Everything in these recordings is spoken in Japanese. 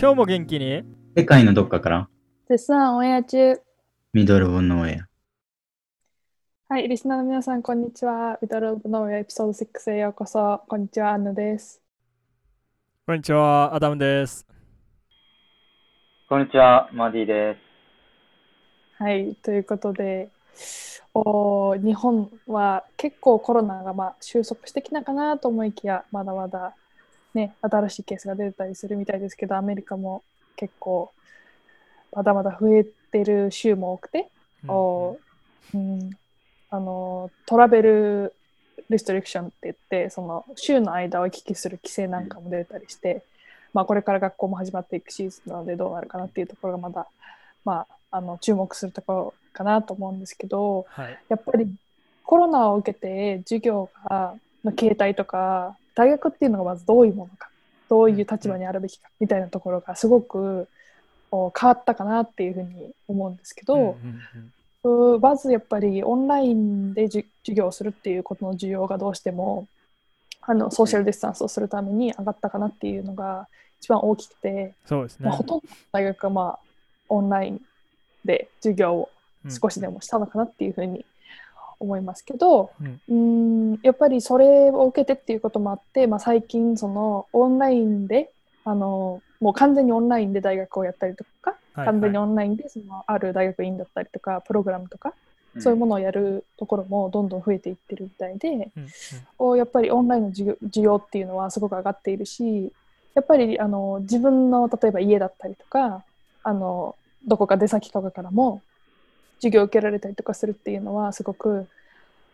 今日も元気に？世界のどっかから絶賛オンエア中。ミドルオブノーエア。はい、リスナーの皆さん、こんにちは。ミドルオブノーエアエピソード6へようこそ。こんにちは、アンヌです。こんにちは、アダムです。こんにちは、マディです。はい、ということで、お日本は結構コロナがまあ収束してきたかなと思いきや、まだまだ、ね、新しいケースが出てたりするみたいですけど、アメリカも結構まだまだ増えてる州も多くて、おうん、あのトラベルリストリクションって言ってその週の間を行き来する規制なんかも出たりして、まあ、これから学校も始まっていくシーズンなのでどうなるかなっていうところがまだ、まあ、あの注目するところかなと思うんですけどはい。やっぱりコロナを受けて授業がの形態とか大学っていうのがまずどういうものかどういう立場にあるべきかみたいなところがすごくお変わったかなっていうふうに思うんですけど、うんうんうまずやっぱりオンラインでじ授業をするっていうことの需要がどうしてもあのソーシャルディスタンスをするために上がったかなっていうのが一番大きくて、そうですね。まあ、ほとんどの大学がまあオンラインで授業を少しでもしたのかなっていうふうに思いますけど、うん。んやっぱりそれを受けてっていうこともあって、まあ、最近そのオンラインであのもう完全にオンラインで大学をやったりとか、はい完全にオンラインでそのある大学院だったりとかプログラムとか、そういうものをやるところもどんどん増えていってるみたいで、うんやっぱりオンラインの需要需要っていうのはすごく上がっているしやっぱりあの自分の例えば家だったりとかあのどこか出先とかからも授業を受けられたりとかするっていうのはすごく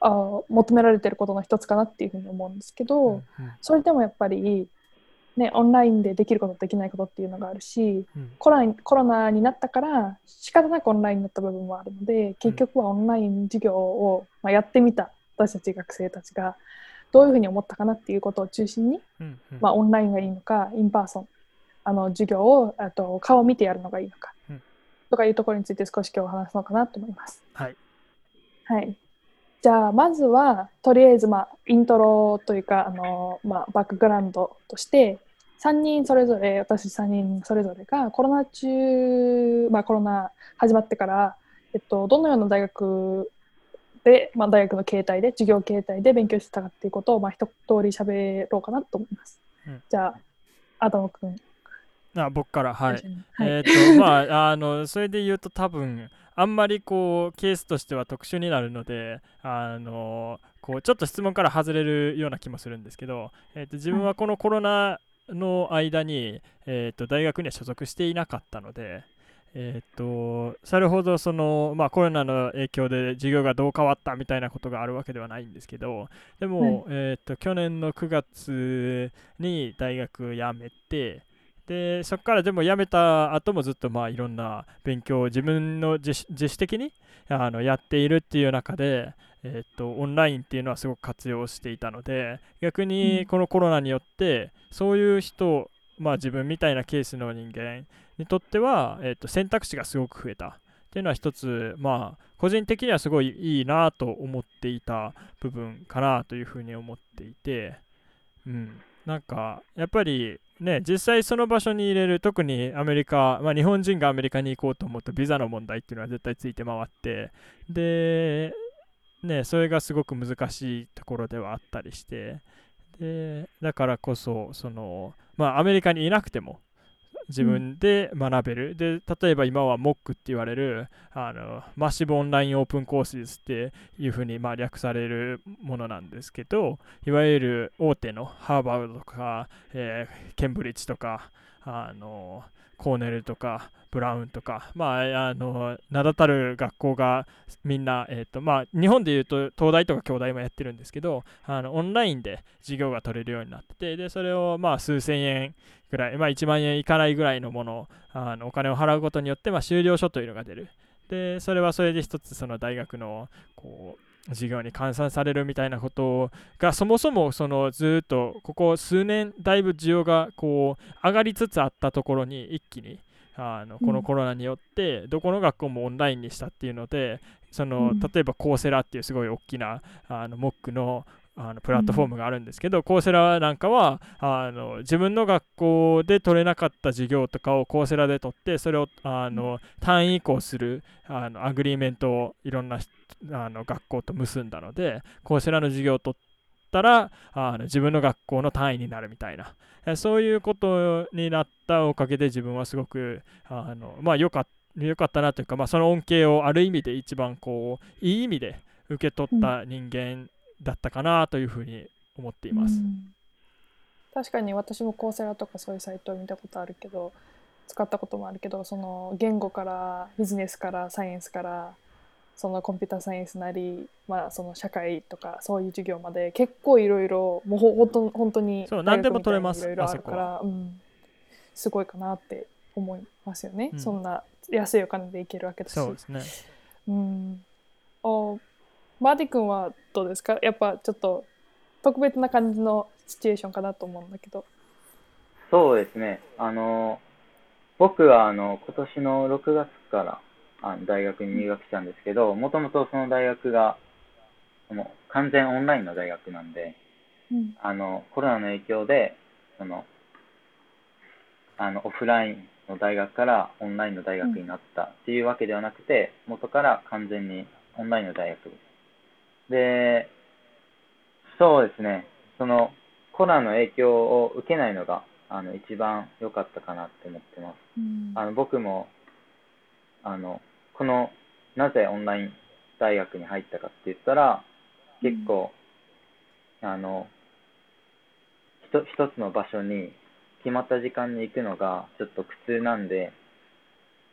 あ求められてることの一つかなっていうふうに思うんですけど、うんうん。それでもやっぱり、ね、オンラインでできることできないことっていうのがあるしうん。コロナにコロナになったから仕方なくオンラインになった部分もあるので結局はオンライン授業を、まあ、やってみた私たち学生たちがどういうふうに思ったかなっていうことを中心に、うんうん。まあ、オンラインがいいのか in personあの授業をあと顔を見てやるのがいいのか、うんとかいうところについて少し今日話すのかなと思います。はい。はい、じゃあまずはとりあえず、まあ、イントロというかあの、まあ、バックグラウンドとして3人それぞれ私3人それぞれがコロナ中、まあ、コロナ始まってから、えっと、どのような大学で、まあ、大学の形態で授業形態で勉強してたかっていうことを、まあ、一通り喋ろうかなと思います。うんじゃあアダム君あ僕から、はい。はい。えっ、と、まあ、あの、それで言うと多分、あんまりこう、ケースとしては特殊になるので、あの、こう、ちょっと質問から外れるような気もするんですけど、えっ、と、自分はこのコロナの間に、えっ、と、大学には所属していなかったので、えっ、と、それほどその、まあ、コロナの影響で授業がどう変わったみたいなことがあるわけではないんですけど、でも、えっ、と、去年の9月に大学辞めて、でそこからでも辞めた後もずっとまあいろんな勉強を自分の自主的にあのやっているっていう中で、えっとオンラインっていうのはすごく活用していたので逆にこのコロナによってそういう人、まあ、自分みたいなケースの人間にとっては、えっと選択肢がすごく増えたっていうのは一つまあ個人的にはすごいいいなと思っていた部分かなというふうに思っていて、うん、なんかやっぱりね実際その場所に入れる特にアメリカ、まあ、日本人がアメリカに行こうと思うとビザの問題っていうのは絶対ついて回ってでねそれがすごく難しいところではあったりしてでだからこそそのまあアメリカにいなくても自分で学べる、で例えば今は MOC って言われるあのマッシブオンラインオープンコースっていうふうにまあ略されるものなんですけどいわゆる大手のハーバードとか、えーケンブリッジとかあのコーネルとかブラウンとか、まあ、あの名だたる学校がみんな、えーとまあ、日本でいうと東大とか京大もやってるんですけどあのオンラインで授業が取れるようになっててでそれをまあ数千円ぐらい、まあ、1万円いかないぐらいのものをあのお金を払うことによって、まあ、修了書というのが出る。でそれはそれで一つその大学のこう授業に換算されるみたいなことがそもそもそのずっとここ数年だいぶ需要がこう上がりつつあったところに一気にあのこのコロナによってどこの学校もオンラインにしたっていうのでそのうん。例えば Coursera っていうすごい大きなあの MOOC のあのプラットフォームがあるんですけど、 Coursera なんかはあの自分の学校で取れなかった授業とかを Coursera で取ってそれをあの単位移行するあの agreement をいろんなしあの学校と結んだのでコーセラの授業を取ったらあの自分の学校の単位になるみたいな。えそういうことになったおかげで自分はすごくあのまあ良かった良かったなというか、まあ、その恩恵をある意味で一番こういい意味で受け取った人間だったかなというふうに思っています。うん確かに私もコーセラとかそういうサイトを見たことあるけど使ったこともあるけどその言語からビジネスからサイエンスからそのコンピューターサイエンスなり、まあ、その社会とかそういう授業まで結構いろいろもうほほんと本当にそう何でも取れますいろいろあるから、うん、すごいかなって思いますよね、うんそんな安いお金で行けるわけだし。そうですね。うん、おマーティ君はどうですか？やっぱちょっと特別な感じのシチュエーションかなと思うんだけど。そうですね。あの、僕はあの、今年の6月からあの大学に入学したんですけど、もともとその大学が、もう完全オンラインの大学なんで、うんあの、コロナの影響で、その、あの、オフラインの大学からオンラインの大学になったっていうわけではなくて、元から完全にオンラインの大学です。で、そうですね、その、コロナの影響を受けないのが、あの、一番良かったかなって思ってます。うん。あの、僕も、あの、この、なぜオンライン大学に入ったかって言ったら、結構、あの、ひと一つの場所に決まった時間に行くのがちょっと苦痛なんで、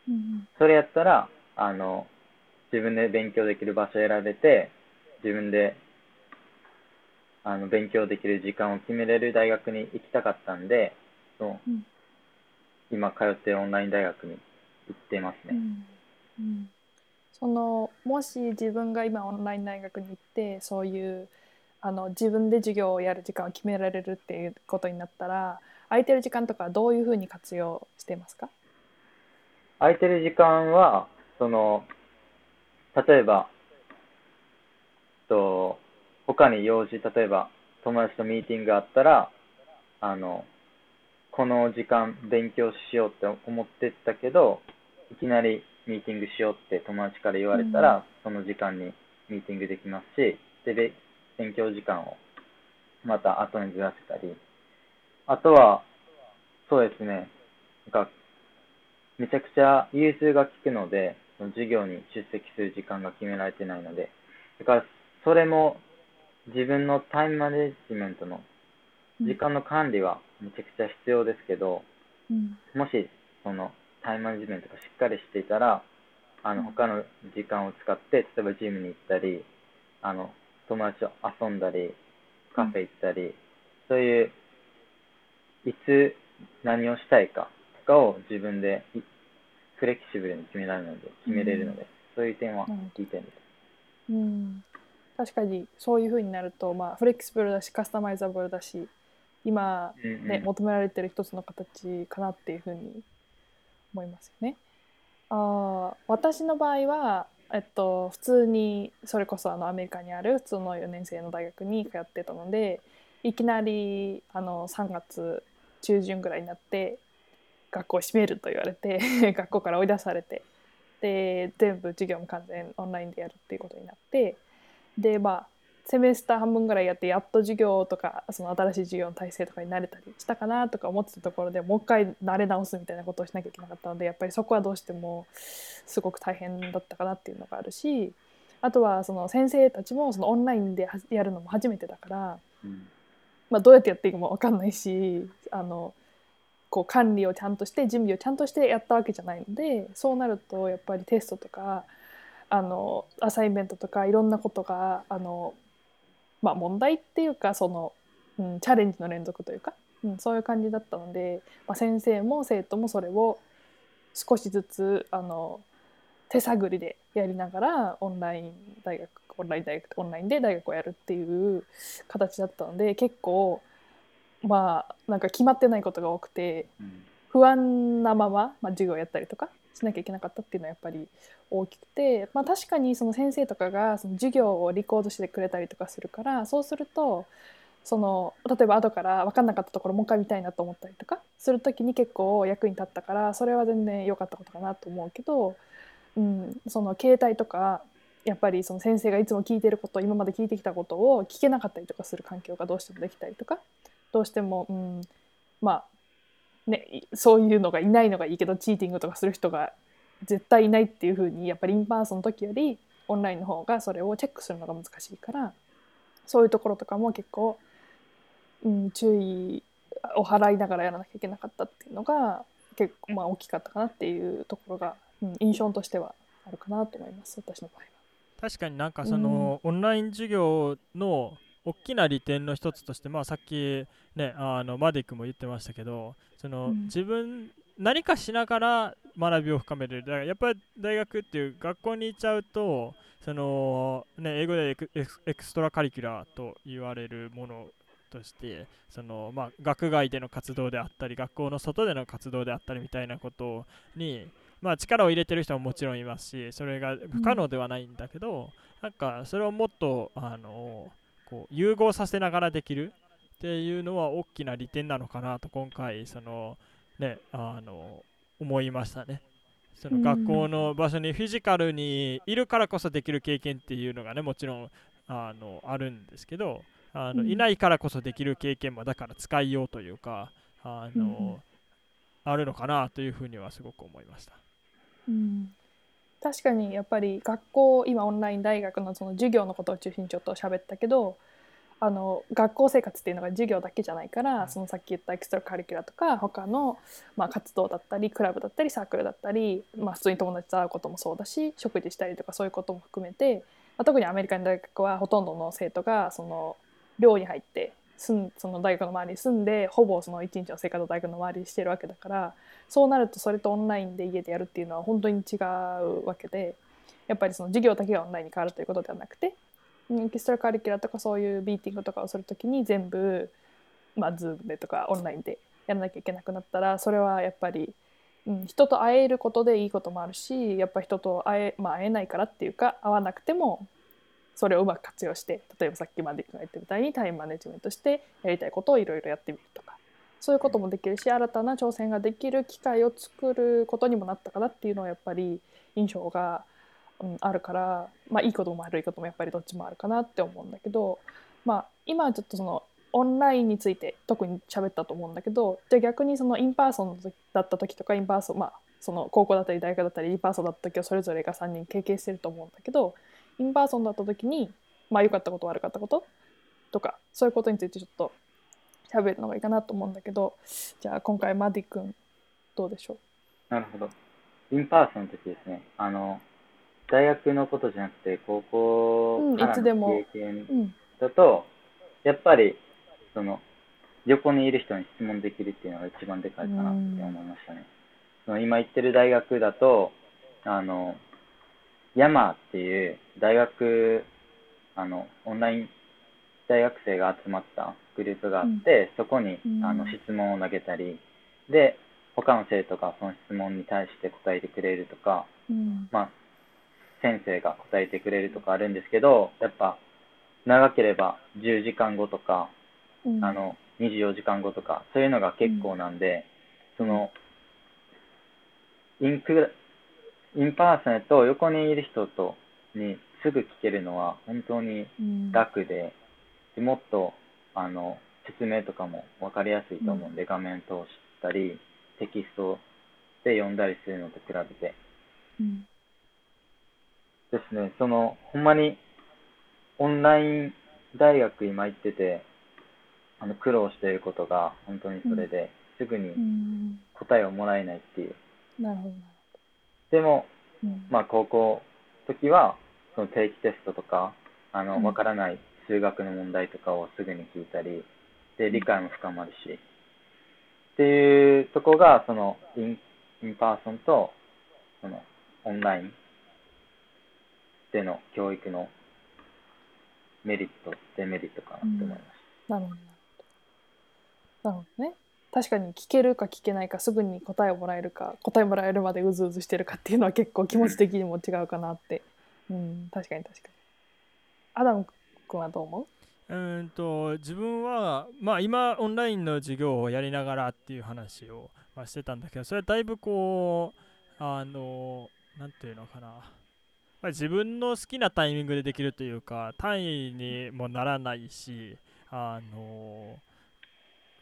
うんそれやったら、あの、自分で勉強できる場所を選べて、自分で、あの、勉強できる時間を決めれる大学に行きたかったんで、そううん。今通ってるオンライン大学に行ってますね。うん。うん。そのもし自分が今オンライン大学に行ってそういうあの自分で授業をやる時間を決められるっていうことになったら空いてる時間とかどういうふうに活用してますか？空いてる時間は、その、例えば、と、他に用事、例えば友達とミーティングがあったら、あの、この時間勉強しようって思ってたけど、いきなりミーティングしようって友達から言われたら、その時間にミーティングできますし、で、べ勉強時間をまた後にずらせたり、あとは、そうですね、なんかめちゃくちゃ融通が利くので、授業に出席する時間が決められてないので、だからそれも自分のタイムマネジメントの時間の管理はめちゃくちゃ必要ですけど、うん。もしそのタイムマネジメントがしっかりしていたら、あの他の時間を使って、例えばジムに行ったり、あの友達と遊んだり、カフェ行ったり、そういう、いつ何をしたいかとかを自分でいフレキシブルに決められるので、決めれるので、そういう点はうんいい点です。うん、確かにそういうふうになると、まあ、フレキシブルだしカスタマイザブルだし今、うんうんね求められてる一つの形かなっていうふうに思いますよね。あー私の場合は、えっと、普通にそれこそあのアメリカにある普通の4年生の大学に通ってたのでいきなりあの3月中旬ぐらいになって学校を閉めると言われて 学校から追い出されてで全部授業も完全オンラインでやるっていうことになってでまあセメスター半分ぐらいやってやっと授業とかその新しい授業の体制とかに慣れたりしたかなとか思ってたところでもう一回慣れ直すみたいなことをしなきゃいけなかったのでやっぱりそこはどうしてもすごく大変だったかなっていうのがあるしあとはその先生たちもそのオンラインではやるのも初めてだから、うん。まあ、どうやってやっていいかも分かんないしあのこう管理をちゃんとして準備をちゃんとしてやったわけじゃないのでそうなるとやっぱりテストとかあのアサインメントとかいろんなことがあの、まあ、問題っていうかその、うん、チャレンジの連続というか、うん、そういう感じだったので、まあ、先生も生徒もそれを少しずつあの手探りでやりながらオンライン大学オンライン大学オンラインで大学をやるっていう形だったので結構まあなんか決まってないことが多くてうん。不安なまま、まあ、授業をやったりとかしなきゃいけなかったっていうのはやっぱり大きくて、まあ、確かにその先生とかがその授業をリコードしてくれたりとかするからそうするとその例えば後から分かんなかったところもう一回見たいなと思ったりとかする時に結構役に立ったからそれは全然良かったことかなと思うけど、うん、その携帯とかやっぱりその先生がいつも聞いてること今まで聞いてきたことを聞けなかったりとかする環境がどうしてもできたりとかどうしても、うん、まあねいそういうのがいないのがいいけど cheating とかする人が絶対いないっていう風にやっぱり in person の時よりオンラインの方がそれをチェックするのが難しいからそういうところとかも結構、うん、注意を払いながらやらなきゃいけなかったっていうのが結構まあ大きかったかなっていうところが、うん、印象としてはあるかなと思います私の場合は。確かになんかその、オンライン授業の大きな利点の一つとして、まあ、さっき、ね、あのマディックも言ってましたけどその、うん。自分何かしながら学びを深めれる。だからやっぱり大学っていう学校に行っちゃうとその、ね、英語で extracurricular と言われるものとしてその、まあ、学外での活動であったり学校の外での活動であったりみたいなことに、まあ、力を入れてる人ももちろんいますしそれが不可能ではないんだけど、なんかそれをもっとあのこう融合させながらできるっていうのは大きな利点なのかなと今回そのねあの思いましたね。そのうん学校の場所にフィジカルにいるからこそできる経験っていうのがねもちろんあのあるんですけどあの、うんいないからこそできる経験もだから使いようというかあの、うんあるのかなというふうにはすごく思いました。うん確かにやっぱり学校今オンライン大学のその授業のことを中心にちょっと喋ったけどあの学校生活っていうのが授業だけじゃないから、うん。そのさっき言ったエクストラカリキュラとか他の、まあ、活動だったりクラブだったりサークルだったり、まあ、普通に友達と会うこともそうだし食事したりとかそういうことも含めて、まあ、特にアメリカの大学はほとんどの生徒がその寮に入って住んその大学の周りに住んでほぼその一日の生活を大学の周りにしてるわけだからそうなるとそれとオンラインで家でやるっていうのは本当に違うわけでやっぱりその授業だけがオンラインに変わるということではなくてエキストラカリキュラとかそういうビーティングとかをするときに全部、まあ、Zoom でとかオンラインでやらなきゃいけなくなったらそれはやっぱり、うん、人と会えることでいいこともあるしやっぱ人と会え,、まあ、会えないからっていうか会わなくてもそれをうまく活用して例えばさっきまで言ってみたいにタイムマネジメントしてやりたいことをいろいろやってみるとか。そういうこともできるし新たな挑戦ができる機会を作ることにもなったかなっていうのはやっぱり印象が、うん、あるから、まあ、いいことも悪いこともやっぱりどっちもあるかなって思うんだけど、まあ、今はちょっとそのオンラインについて特に喋ったと思うんだけどじゃあ逆にその in person だった時とか in person まあその高校だったり大学だったり in person だった時をそれぞれが3人経験してると思うんだけどin person だった時にまあ良かったこと悪かったこと？とかそういうことについてちょっと喋るのがいいかなと思うんだけどじゃあ今回マディ君どうでしょなるほど。 in person の時ですね、あの、大学のことじゃなくて、高校うんからの経験う、うんだと、やっぱり、その、横にいる人に質問できるっていうのが一番でかいかなって思いましたね。その今行ってる大学だと、あの、ヤマーっていう大学、あの、オンライン大学生が集まったグループがあって、そこにうん。あの質問を投げたり、で、他の生徒がその質問に対して答えてくれるとか、うん。まあ、先生が答えてくれるとかあるんですけど、やっぱ、長ければ10時間後とか、うん。あの、24時間後とか、そういうのが結構なんで、その、インク、 in person と横にいる人とにすぐ聞けるのは本当にうん。楽で、でもっと、あの、説明とかも分かりやすいと思うんで、画面通したり、テキストで読んだりするのと比べて。うん。ですね、その、ほんまに、オンライン大学今行ってて、あの、苦労していることが、本当にそれで、すぐうにん答えをもらえないっていう。なるほどでも、うん。まあ、高校の時は、その定期テストとか、あの、うん。わからない数学の問題とかをすぐに聞いたり、で、理解も深まるし、っていうとこが、その、 in、in person と、その、オンラインでの教育のメリット、デメリットかなと思いましなるほどなるほど。なるほどね確かに聞けるか聞けないかすぐに答えをもらえるか答えもらえるまでうずうずしてるかっていうのは結構気持ち的にも違うかなって、うん、確かに確かに。アダム君はどう思う？うんと自分はまあ今オンラインの授業をやりながらっていう話を、まあ、してたんだけどそれはだいぶこうあのなんていうのかな、ま、自分の好きなタイミングでできるというか単位にもならないしあの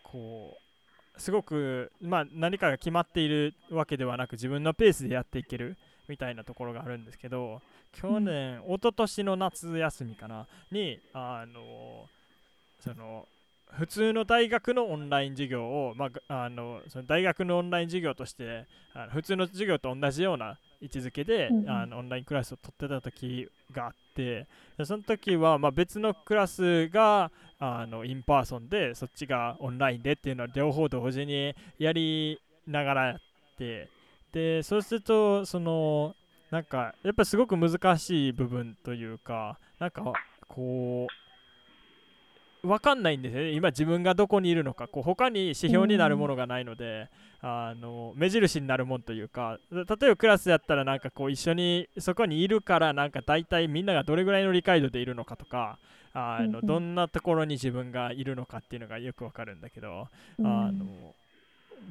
こうすごく、まあ、何かが決まっているわけではなく自分のペースでやっていけるみたいなところがあるんですけど去年、一昨年の夏休みかなにあのその普通の大学のオンライン授業を、まあ、あのその大学のオンライン授業としてあの普通の授業と同じような位置づけで、うんうん。あのオンラインクラスを取ってた時があってその時は、ま、別のクラスがあの in person でそっちがオンラインでっていうのは両方同時にやりながらやってでそうするとそのなんかやっぱすごく難しい部分というかなんかこう分かんないんですよね。今自分がどこにいるのか。こう他に指標になるものがないので、あの目印になるもんというか。例えばクラスやったらなんかこう一緒にそこにいるからなんか大体みんながどれぐらいの理解度でいるのかとかあのうんうん。どんなところに自分がいるのかっていうのがよくわかるんだけど、あの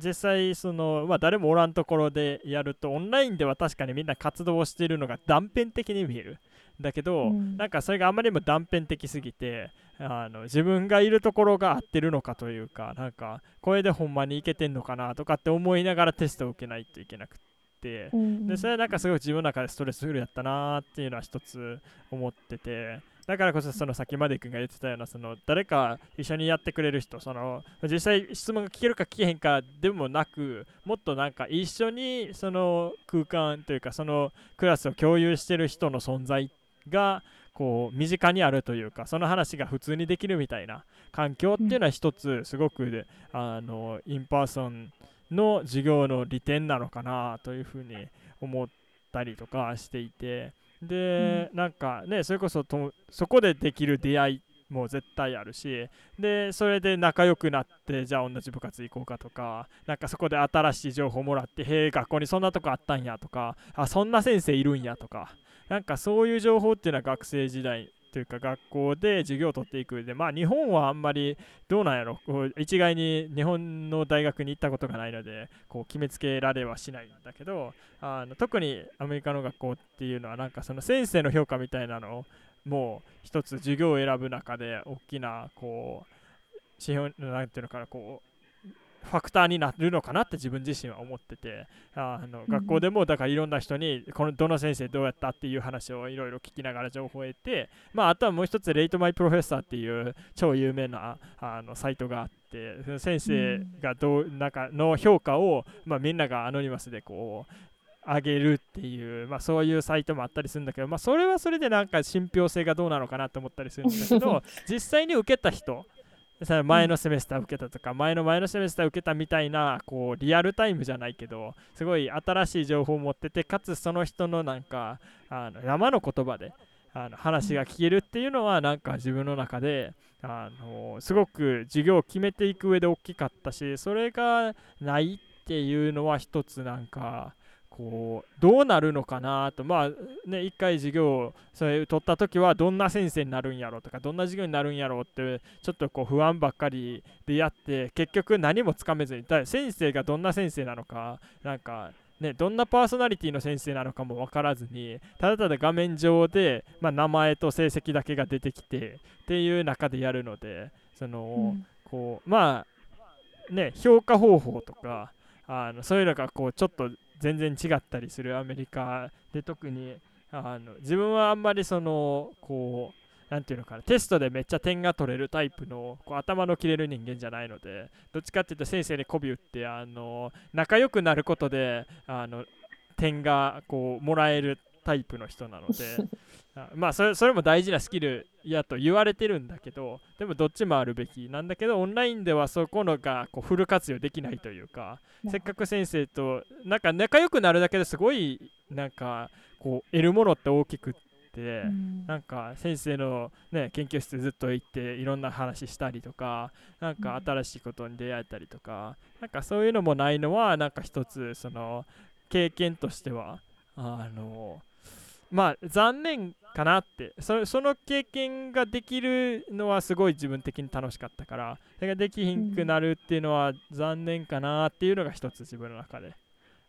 実際その、まあ、誰もおらんところでやるとオンラインでは確かにみんな活動をしているのが断片的に見えるだけど、うん。なんかそれがあまりにも断片的すぎてあの自分がいるところが合ってるのかというかなんかこれでほんまにいけてんのかなとかって思いながらテストを受けないといけなくって、うんでそれはなんかすごい自分の中でストレスフルやったなーっていうのは一つ思ってて。だからこそその先まで君が言ってたようなその誰か一緒にやってくれる人その実際質問が聞けるか聞けへんかでもなくもっとなんか一緒にその空間というかそのクラスを共有してる人の存在がこう身近にあるというかその話が普通にできるみたいな環境っていうのは一つすごくで、あの in person の授業の利点なのかなというふうに思ったりとかしていて。で、なんかねそれこそとそこでできる出会いも絶対あるしでそれで仲良くなってじゃあ同じ部活行こうかとかなんかそこで新しい情報もらってへえ学校にそんなとこあったんやとかあそんな先生いるんやとかなんかそういう情報っていうのは学生時代というか学校で授業を取っていくでまあ日本はあんまりどうなんやろ。こう一概に日本の大学に行ったことがないのでこう決めつけられはしないんだけどあの特にアメリカの学校っていうのはなんかその先生の評価みたいなのをもう一つ授業を選ぶ中で大きなこう指標なんていうのかなこうファクターになるのかなって自分自身は思っててあの学校でもだからいろんな人にこのどの先生どうやったっていう話をいろいろ聞きながら情報を得て、まあ、あとはもう一つレイトマイプロフェッサーっていう超有名なあのサイトがあってその先生がどうなんかの評価を、まあ、みんながアノニマスでこう上げるっていう、まあ、そういうサイトもあったりするんだけど、まあ、それはそれでなんか信憑性がどうなのかなと思ったりするんだけど 実際に受けた人その前のセメスター受けたとか、前の前のセメスター受けたみたいなこうリアルタイムじゃないけどすごい新しい情報を持っててかつその人のなんかあの生の言葉であの話が聞けるっていうのはなんか自分の中であのすごく授業を決めていく上で大きかったしそれがないっていうのは一つなんかこうどうなるのかなと。まあね一回授業をそれ取った時はどんな先生になるんやろうとかどんな授業になるんやろうってちょっとこう不安ばっかりでやって結局何もつかめずにだ先生がどんな先生なのかなんかね、どんなパーソナリティの先生なのかも分からずにただただ画面上で、まあ、名前と成績だけが出てきてっていう中でやるのでその、うん。こうまあね評価方法とかあのそういうのがこうちょっと全然違ったりするアメリカで特にあの自分はあんまりそのこうなんていうのかなテストでめっちゃ点が取れるタイプのこう頭の切れる人間じゃないのでどっちかっていうと先生に媚び打ってあの仲良くなることであの点がこうもらえるタイプの人なので あまあそれそれも大事なスキルやと言われてるんだけどでもどっちもあるべきなんだけどオンラインではそこのがこうフル活用できないというかせっかく先生となんか仲良くなるだけですごいなんかこう得るものって大きくって、うん。なんか先生の、ね、研究室ずっと行っていろんな話したりとかなんかうん新しいことに出会えたりとか、なんかそういうのもないのはなんか一つその経験としてはあのまあ残念かなって。その経験ができるのはすごい自分的に楽しかったから。それができひんくなるっていうのは残念かなっていうのが一つ自分の中で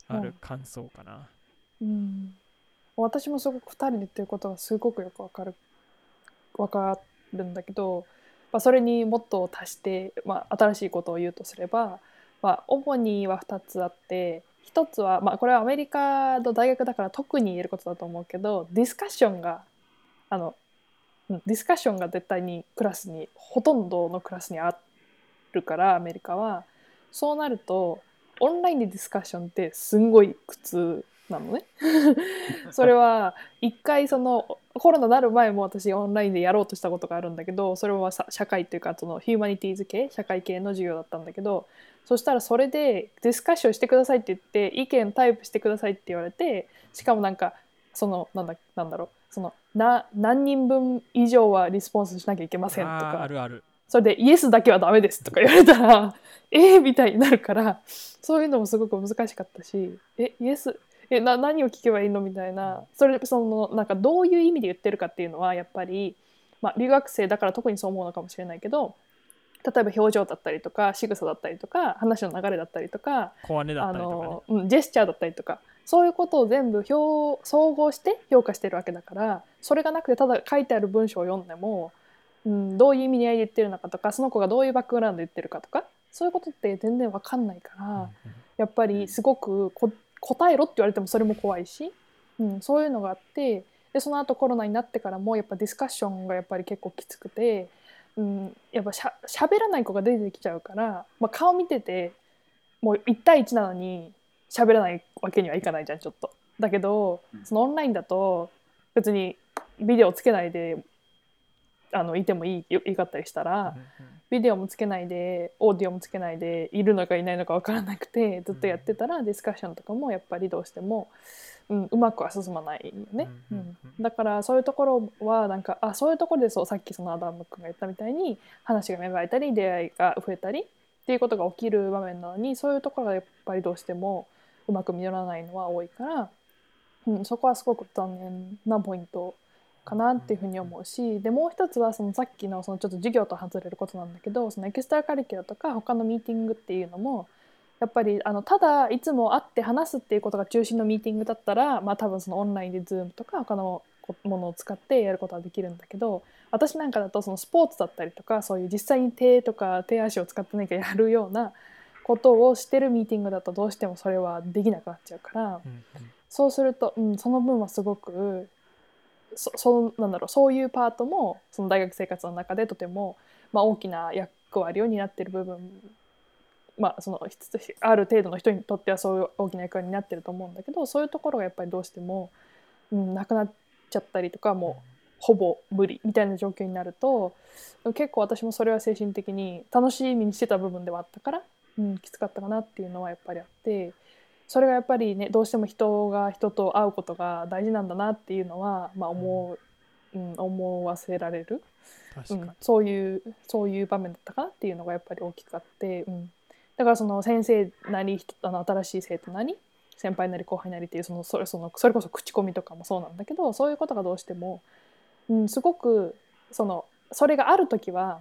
ある感想かな。うん、私もすごく2人で言ってることがすごくよくわかる。わかるんだけど、まあ、それにもっと足して、まあ、新しいことを言うとすれば、まあ、主には2つあって1つは、まあ、これはアメリカの大学だから特に言えることだと思うけどディスカッションがあのうんディスカッションが絶対にクラスにほとんどのクラスにあるからアメリカはそうなるとオンラインでディスカッションってすんごい苦痛なのね。それは一回そのコロナになる前も私オンラインでやろうとしたことがあるんだけどそれはさ社会っていうかそのヒューマニティーズ系社会系の授業だったんだけどそしたらそれでディスカッションしてくださいって言って意見タイプしてくださいって言われてしかもなんかそのなんだなんだろうそのな何人分以上はリスポンスしなきゃいけませんとかあるある。それでイエスだけはダメですとか言われたら えーみたいになるからそういうのもすごく難しかったしえイエスえな何を聞けばいいのみたいなそれそのなんかどういう意味で言ってるかっていうのはやっぱり、まあ、留学生だから特にそう思うのかもしれないけど例えば表情だったりとか仕草だったりとか話の流れだったりとか小姉だあったりとかね。の、うん、ジェスチャーだったりとかそういうことを全部表総合して評価してるわけだからそれがなくてただ書いてある文章を読んでも、うん、どういう意味合いで言ってるのかとかその子がどういうバックグラウンドで言ってるかとかそういうことって全然わかんないから、やっぱりすごくこ答えろって言われてもそれも怖いし、うん、そういうのがあってでその後コロナになってからもやっぱディスカッションがやっぱり結構きつくて、うん、やっぱしゃ喋らない子が出てきちゃうから、まあ、顔見ててもう1対1なのに喋らないわけにはいかないじゃんちょっと。だけどうんそのオンラインだと別にビデオつけないであのいてもいいよかったりしたら、ビデオもつけないでオーディオもつけないでいるのかいないのか分からなくてずっとやってたら、ディスカッションとかもやっぱりどうしても、うん、うまくは進まないよね、ううんんだからそういうところはなんかあそういうところでそうさっきそのアダム君が言ったみたいに話が芽生えたり出会いが増えたりっていうことが起きる場面なのにそういうところがやっぱりどうしてもうまく実らないのは多いから、うん、そこはすごく残念なポイントかなっていうふうに思うしでもう一つはそのさっきのそのちょっと授業と外れることなんだけどそのエキストラカリキュラとか他のミーティングっていうのもやっぱりあのただいつも会って話すっていうことが中心のミーティングだったら、まあ、多分そのオンラインで Zoom とか他のこものを使ってやることはできるんだけど私なんかだとそのスポーツだったりとかそういう実際に手とか手足を使って何かやるようなことをしてるミーティングだとどうしてもそれはできなくなっちゃうから。うんうんそうすると、うん、その分はすごくそそなんだろうそういうパートもその大学生活の中でとても、まあ、大きな役割を担っている部分、まあ、そのある程度の人にとってはそういう大きな役割になってると思うんだけどそういうところがやっぱりどうしても、うん、なくなっちゃったりとかもうほぼ無理みたいな状況になると結構私もそれは精神的に楽しみにしてた部分ではあったから、うん、きつかったかなっていうのはやっぱりあって。それがやっぱりねどうしても人が人と会うことが大事なんだなっていうのは、まあ、思う、うん思わせられる、確かに。うん、そういうそういう場面だったかなっていうのがやっぱり大きくあって、うん、だからその先生なり人あの新しい生徒なり先輩なり後輩なりっていうそのそれそのそれこそ口コミとかもそうなんだけどそういうことがどうしても、うん、すごくそのそれがある時は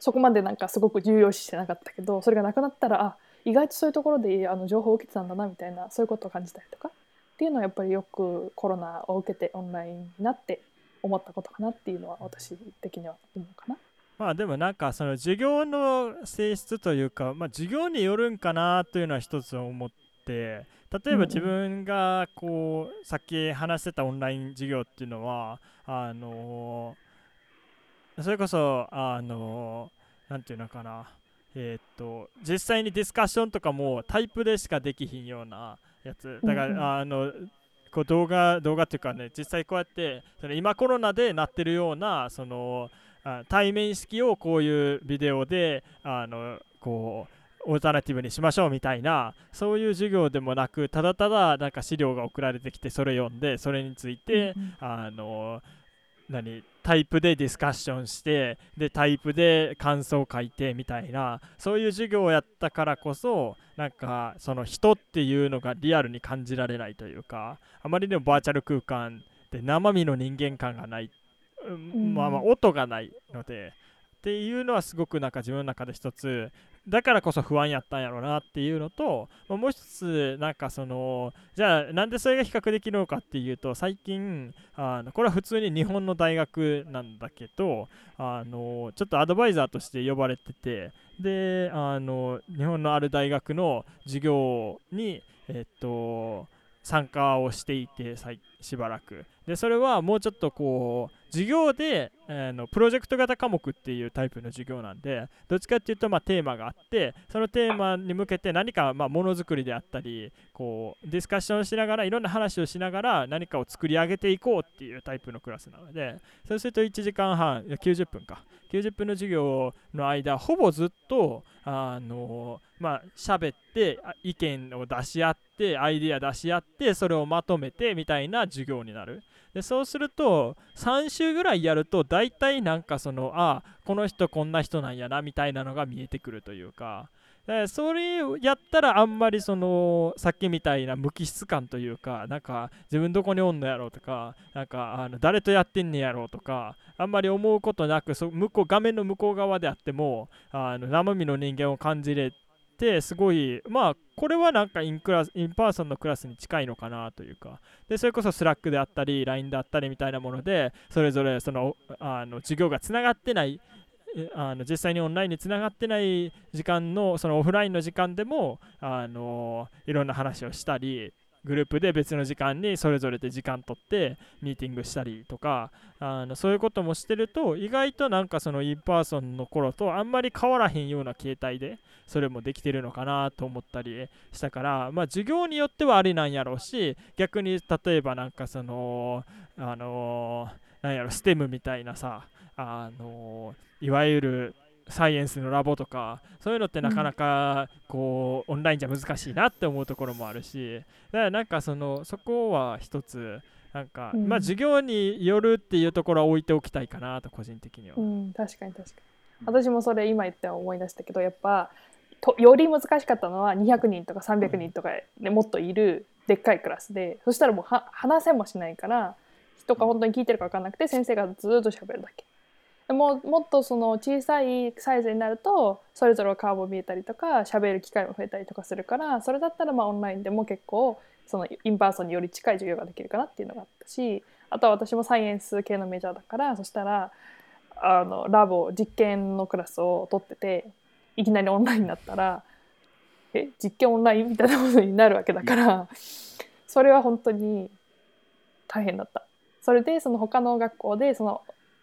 そこまでなんかすごく重要視してなかったけどそれがなくなったらあ意外とそういうところであの情報を受けてたんだなみたいなそういうことを感じたりとかっていうのはやっぱりよくコロナを受けてオンラインになって思ったことかなっていうのは私的には思うかな。まあでもなんかその授業の性質というか、まあ、授業によるんかなというのは一つ思って例えば自分がこうさっき話してたオンライン授業っていうのはあのそれこそあのなんていうのかなえーっと実際にディスカッションとかもタイプでしかできひんようなやつ。だから、あのこう動画動画っていうかね実際こうやってその今コロナでなってるようなそのあ対面式をこういうビデオであのこうオルタナティブにしましょうみたいなそういう授業でもなくただただなんか資料が送られてきてそれ読んでそれについて、うん。あの何タイプでディスカッションしてでタイプで感想を書いてみたいなそういう授業をやったからこそなんかその人っていうのがリアルに感じられないというかあまりにもバーチャル空間で生身の人間感がない、うんんまあまあ音がないのでっていうのはすごくなんか自分の中で一つだからこそ不安やったんやろうなっていうのと、もう一つなんかそのじゃあなんでそれが比較できるのかっていうと最近あのこれは普通に日本の大学なんだけどあのちょっとアドバイザーとして呼ばれててであの日本のある大学の授業にえっと参加をしていてしばらく。でそれはもうちょっとこう授業で、あのプロジェクト型科目っていうタイプの授業なんでどっちかっていうとまあテーマがあってそのテーマに向けて何かまあものづくりであったりこうディスカッションしながらいろんな話をしながら何かを作り上げていこうっていうタイプのクラスなのでそうすると1時間半90分か。90分の授業の間ほぼずっとあのまあ喋って意見を出し合ってアイデア出し合ってそれをまとめてみたいな授業になる。でそうすると3週ぐらいやると大大体なんかそのあこの人こんな人なんやなみたいなのが見えてくるというか。それやったらあんまりそのさっきみたいな無機質感というかなんか自分どこにおんのやろうとかなんかあの誰とやってんねやろうとかあんまり思うことなくそ向こう画面の向こう側であってもあの生身の人間を感じれててすごいまあこれはなんか in class in person のクラスに近いのかなというか。でそれこそ Slack であったり LINE であったりみたいなものでそれぞれそのあの授業がつながってないあの実際にオンラインにつながってない時間のそのオフラインの時間でもあのいろんな話をしたりグループで別の時間にそれぞれで時間取ってミーティングしたりとかあのそういうこともしてると意外となんかその in person の頃とあんまり変わらへんような形態でそれもできてるのかなと思ったりしたからまあ授業によってはありなんやろうし逆に例えばなんかそのあのなんやろステムみたいなさあのいわゆるサイエンスのラボとかそういうのってなかなかこう、オンラインじゃ難しいなって思うところもあるしだからなんかそのそこは一つなんか、うん。まあ授業によるっていうところは置いておきたいかなと個人的には、うん、確かに確かに。私もそれ今言って思い出したけどやっぱとより難しかったのは200人とか300人とかでもっといるでっかいクラスでそしたらもうは話せもしないから人が本当に聞いてるか分かんなくて先生がずっと喋るだけでももっとその小さいサイズになるとそれぞれ顔も見えたりとか喋る機会も増えたりとかするからそれだったらまあオンラインでも結構その in person により近い授業ができるかなっていうのがあったしあとは私もサイエンス系のメジャーだからそしたらあのラボ実験のクラスを取ってていきなりオンラインになったらえ実験オンラインみたいなことになるわけだからそれは本当に大変だった。それでその他の学校でその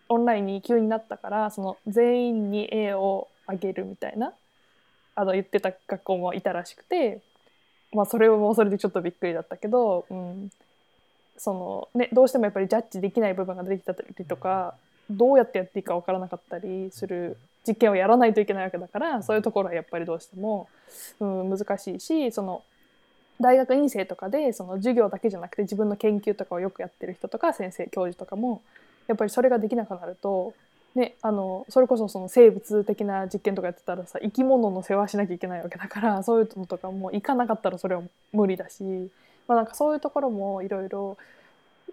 オンラインに急になったからその全員に A をあげるみたいなあの言ってた学校もいたらしくて、まあ、それもそれでちょっとびっくりだったけど、うん。そのね、どうしてもやっぱりジャッジできない部分が出てきたりとかどうやってやっていいか分からなかったりする実験をやらないといけないわけだからそういうところはやっぱりどうしても、うん、難しいしその大学院生とかでその授業だけじゃなくて自分の研究とかをよくやってる人とか先生教授とかもやっぱりそれができなくなると、ね、あのそれこそその生物的な実験とかやってたらさ生き物の世話しなきゃいけないわけだからそういうのとかも行かなかったらそれは無理だし、まあ、なんかそういうところもいろいろ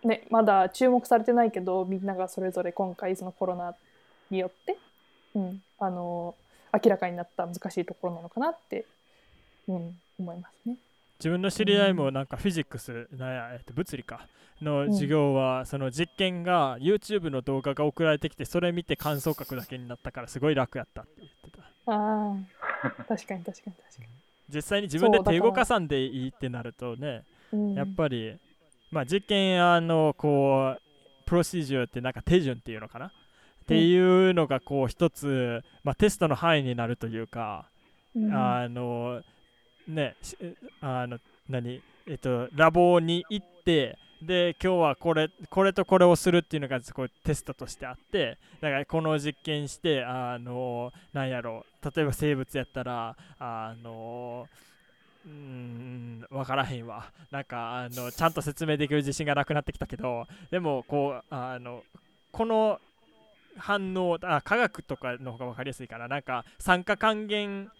ね、まだ注目されてないけどみんながそれぞれ今回そのコロナによって、うん、あの明らかになった難しいところなのかなって、うん、思いますね。自分の知り合いもなんかフィジックスなんや、えっと、物理か。の授業はその実験が YouTube の動画が送られてきてそれ見て感想書くだけになったからすごい楽やったって言ってた。ああ確かに確かに確か実際に自分で手動かさんでいいってなるとねやっぱりまあ実験あのこうプロシジューってなんか手順っていうのかな？っていうのがこう一つ、まあ、テストの範囲になるというか、うん。あのねあの何えっとラボに行ってで今日はこれこれとこれをするっていうのがこうテストとしてあってだからこの実験してあのなんやろう例えば生物やったらあのうん分からへんわ。なんかあのちゃんと説明できる自信がなくなってきたけどでもこうあのこの反応あ科学とかの方が分かりやすいかな。なんか酸化還元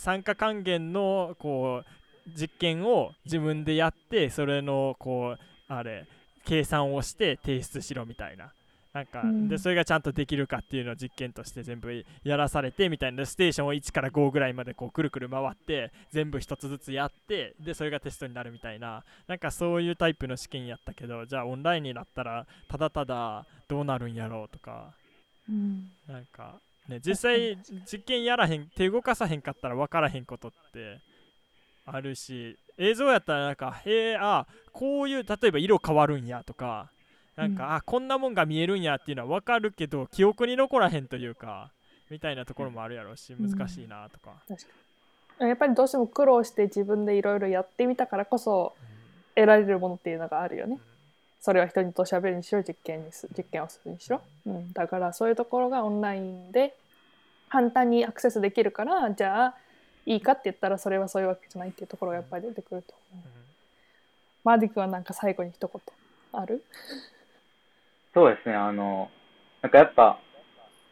酸化還元のこう実験を自分でやってそれのこうあれ計算をして提出しろみたいな。なんか、うん。でそれがちゃんとできるかっていうのを実験として全部やらされてみたいな。ステーションを1から5ぐらいまでこうくるくる回って全部1つずつやってでそれがテストになるみたいな。なんかそういうタイプの試験やったけどじゃあオンラインになったらただただどうなるんやろうとか。うん。なんかね実際実験やらへん手動かさへんかったら分からへんことってあるし映像やったらなんかへえあこういう例えば色変わるんやとかなんか、うん。あこんなもんが見えるんやっていうのは分かるけど記憶に残らへんというかみたいなところもあるやろうしうん。難しいなとか、確かに。やっぱりどうしても苦労して自分でいろいろやってみたからこそ得られるものっていうのがあるよね。それは人と喋るにしろ実験にす実験をするにしろ、うん、だからそういうところがオンラインで簡単にアクセスできるからじゃあいいかって言ったらそれはそういうわけじゃないっていうところがやっぱり出てくると思う。うん。マーディ君はなんか最後に一言ある？そうですね、あの、なんかやっぱ、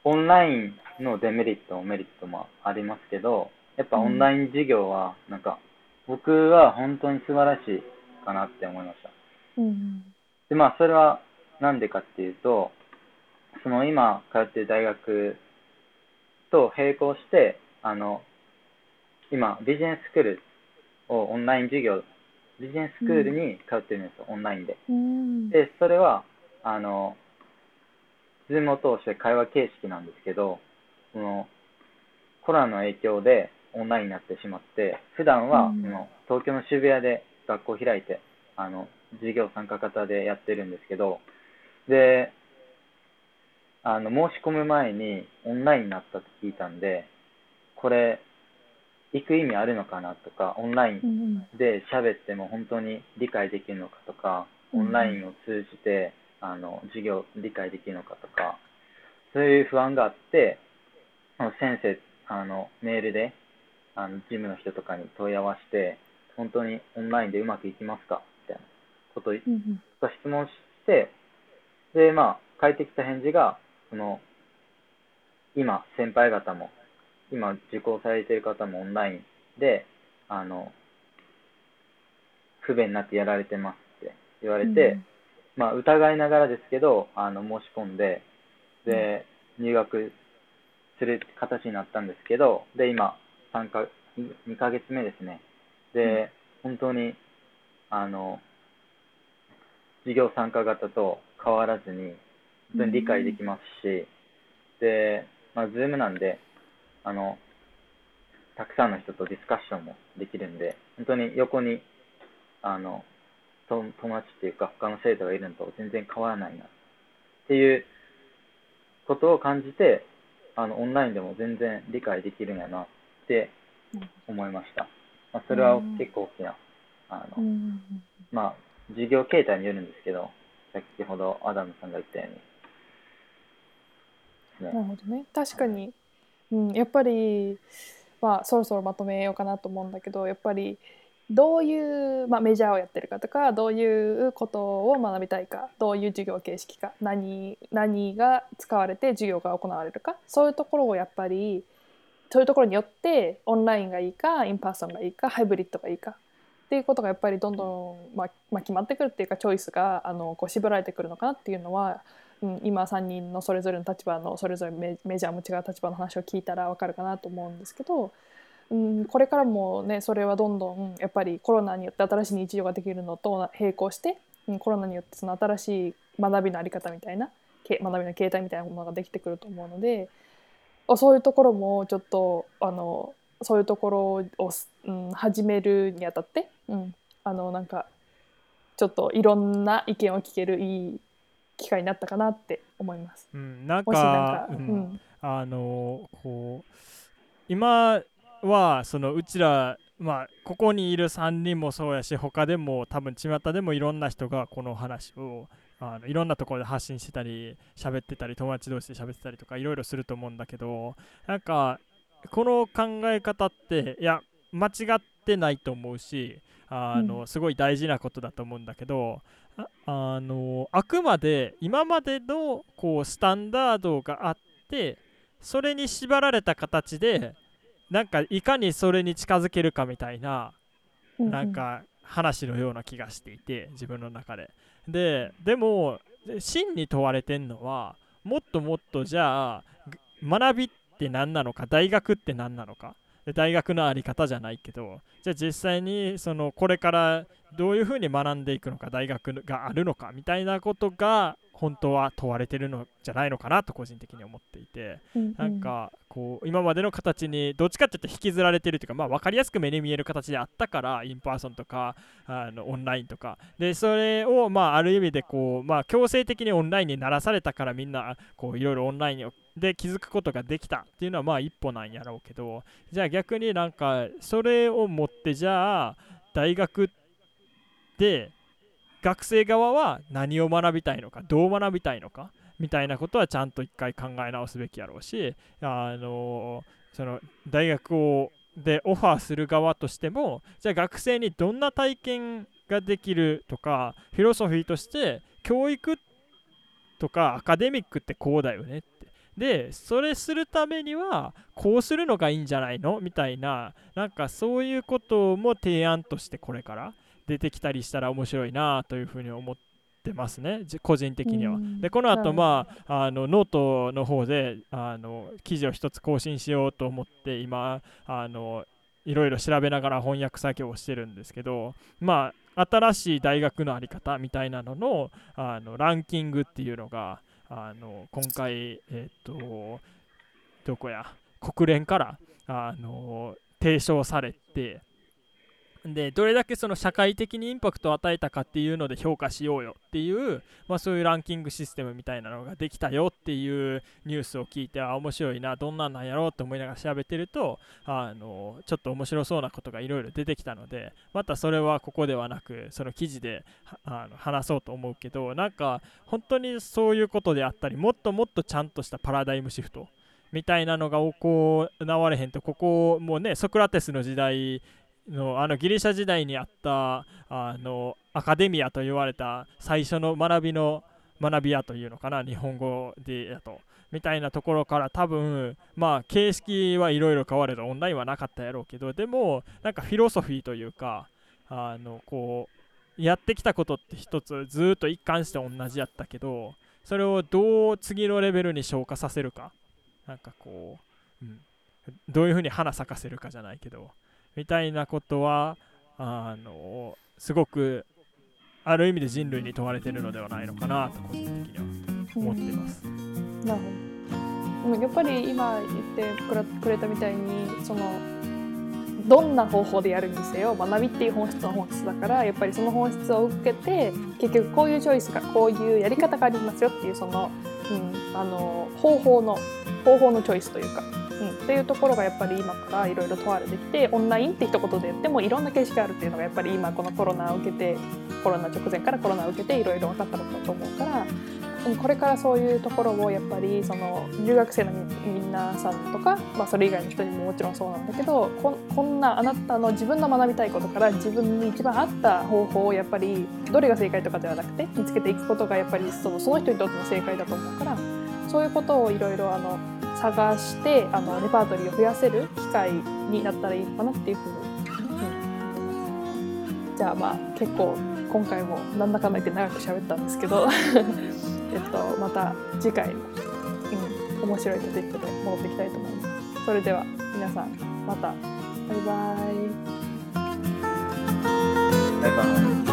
オンラインのデメリット、メリットもありますけど、やっぱオンライン授業は、なんか、僕は本当に素晴らしいかなって思いました。うんで、まあ、それはなんでかっていうと、その今通っている大学と並行して、あの、今、ビジネススクールをオンライン授業、ビジネススクールに通ってるんですよ、オンラインで。うん。で、それは、あの、ズームを通して会話形式なんですけど、その、コロナの影響でオンラインになってしまって、普段は、うん。その東京の渋谷で学校を開いて、あの、授業参加型でやってるんですけど、で、あの、申し込む前にオンラインになったと聞いたんで、これ、行く意味あるのかなとか、オンラインうんで喋っても本当に理解できるのかとか、うんオンラインを通じて、あの授業理解できるのかとか、そういう不安があって、先生、あのメールであの事務の人とかに問い合わせて、本当にオンラインでうまくいきますかこと質問して、で、まあ、返ってきた返事が、その、今、先輩方も、今、受講されている方もオンラインで、あの、不便なくやられてますって言われて、まあ、疑いながらですけど、あの、申し込んで、で、入学する形になったんですけど、で、今、3か、2ヶ月目ですね。で、本当に、あの、授業参加型と変わらずに、本当に理解できますし、で、まあ、ズームなんで、あの、たくさんの人とディスカッションもできるんで、本当に横に、あの、と友達っていうか他の生徒がいるのと全然変わらないなっていうことを感じて、あの、オンラインでも全然理解できるんやなって思いました。まあ、それは結構大きな、あの、まあ、授業形態によるんですけど、先ほどアダムさんが言ったように。ね。なるほどね。確かに、うん、やっぱり、まあ、そろそろまとめようかなと思うんだけどやっぱりどういう、まあ、 major をやってるかとかどういうことを学びたいかどういう授業形式か何何が使われて授業が行われるかそういうところをやっぱりそういうところによってオンラインがいいか in person がいいかハイブリッドがいいかっていうことがやっぱりどんどん、まあまあ、決まってくるっていうかチョイスがあのこう絞られてくるのかなっていうのはうん、今3人のそれぞれの立場のそれぞれメメジャーも違う立場の話を聞いたら分かるかなと思うんですけど、うん、これからもねそれはどんどんやっぱりコロナによって新しい日常ができるのと並行して、うん、コロナによってその新しい学びのあり方みたいな学びの形態みたいなものができてくると思うのでそういうところもちょっとあのそういうところを、うん、始めるにあたって、うん、あのなんかちょっといろんな意見を聞けるいい機会になったかなって思います。うん、なんか、あのこう今はそのうちらまあここにいる3人もそうやし他でも多分巷でもいろんな人がこの話をあのいろんなところで発信してたり喋ってたり友達同士で喋ってたりとかいろいろすると思うんだけどなんかこの考え方っていや間違ってないと思うしあの、うん。すごい大事なことだと思うんだけどああのあくまで今までのこうスタンダードがあってそれに縛られた形でなんかいかにそれに近づけるかみたいななんか話のような気がしていて自分の中で。ででも真に問われてんのはもっともっとじゃあぐ学びって何なのか大学って何なのかで大学のあり方じゃないけどじゃあ実際にそのこれからどういうふうに学んでいくのか大学があるのかみたいなことが本当は問われてるのじゃないのかなと個人的に思っていてうんうん。なんかこう今までの形にどっちかっていうと引きずられてるというか、まあ、分かりやすく目に見える形であったから in person とかあのオンラインとか。でそれをまあある意味でこう、まあ、強制的にオンラインにならされたからみんなこういろいろオンラインで気づくことができたっていうのはまあ一歩なんやろうけどじゃあ逆になんかそれを持ってじゃあ大学で学生側は何を学びたいのかどう学びたいのかみたいなことはちゃんと一回考え直すべきやろうしあのその大学をでオファーする側としてもじゃあ学生にどんな体験ができるとかフィロソフィーとして教育とかアカデミックってこうだよねって。でそれするためにはこうするのがいいんじゃないの？みたいななんかそういうことも提案としてこれから出てきたりしたら面白いなというふうに思ってますねじ個人的には。うん。でこの後はい。まああのノートの方であの記事を一つ更新しようと思って今あのいろいろ調べながら翻訳作業をしてるんですけどまあ新しい大学の在り方みたいなののあのランキングっていうのがあの今回えっ、とどこや国連からあの提唱されてでどれだけその社会的にインパクトを与えたかっていうので評価しようよっていう、まあ、そういうランキングシステムみたいなのができたよっていうニュースを聞いてあ面白いなどんなんなんやろうと思いながら調べてるとあのちょっと面白そうなことがいろいろ出てきたのでまたそれはここではなくその記事であの話そうと思うけどなんか本当にそういうことであったりもっともっとちゃんとしたパラダイムシフトみたいなのが行われへんとここもうねソクラテスの時代のあのギリシャ時代にあったあのアカデミアと言われた最初の学びの学び屋というのかな日本語でやとみたいなところから多分まあ形式はいろいろ変われどオンラインはなかったやろうけどでもなんかフィロソフィーというかあのこうやってきたことって一つずっと一貫して同じやったけどそれをどう次のレベルに消化させるか。なんかこう、うん、どういうふうに花咲かせるかじゃないけど。みたいなことはあのすごくある意味で人類に問われているのではないのかなと個人的には思ってます。なるほど。でもやっぱり今言ってくれたみたいにそのどんな方法でやるにせよ学びっていう本質の本質だからやっぱりその本質を受けて結局こういうチョイスがこういうやり方がありますよっていうその,、うん、あの方法の方法のチョイスというか、うん、っていうところがやっぱり今からいろいろ問われてきてオンラインって一言で言ってもいろんな形式があるっていうのがやっぱり今このコロナを受けてコロナ直前からコロナを受けていろいろ分かったことだと思うから。これからそういうところをやっぱりその留学生の皆さんとか、まあ、それ以外の人にももちろんそうなんだけどここんなあなたの自分の学びたいことから自分に一番合った方法をやっぱりどれが正解とかではなくて見つけていくことがやっぱりそのその人にとっての正解だと思うからそういうことをいろいろあの探してあのレパートリーを増やせる機会になったらいいのかなっていうふうに、うん、じゃあまあ結構今回もなんだかんだ言って長く喋ったんですけど えっと、また次回も、うん、面白いトピックで戻っていきたいと思います。それでは皆さんまたバイバイ。バイバイ。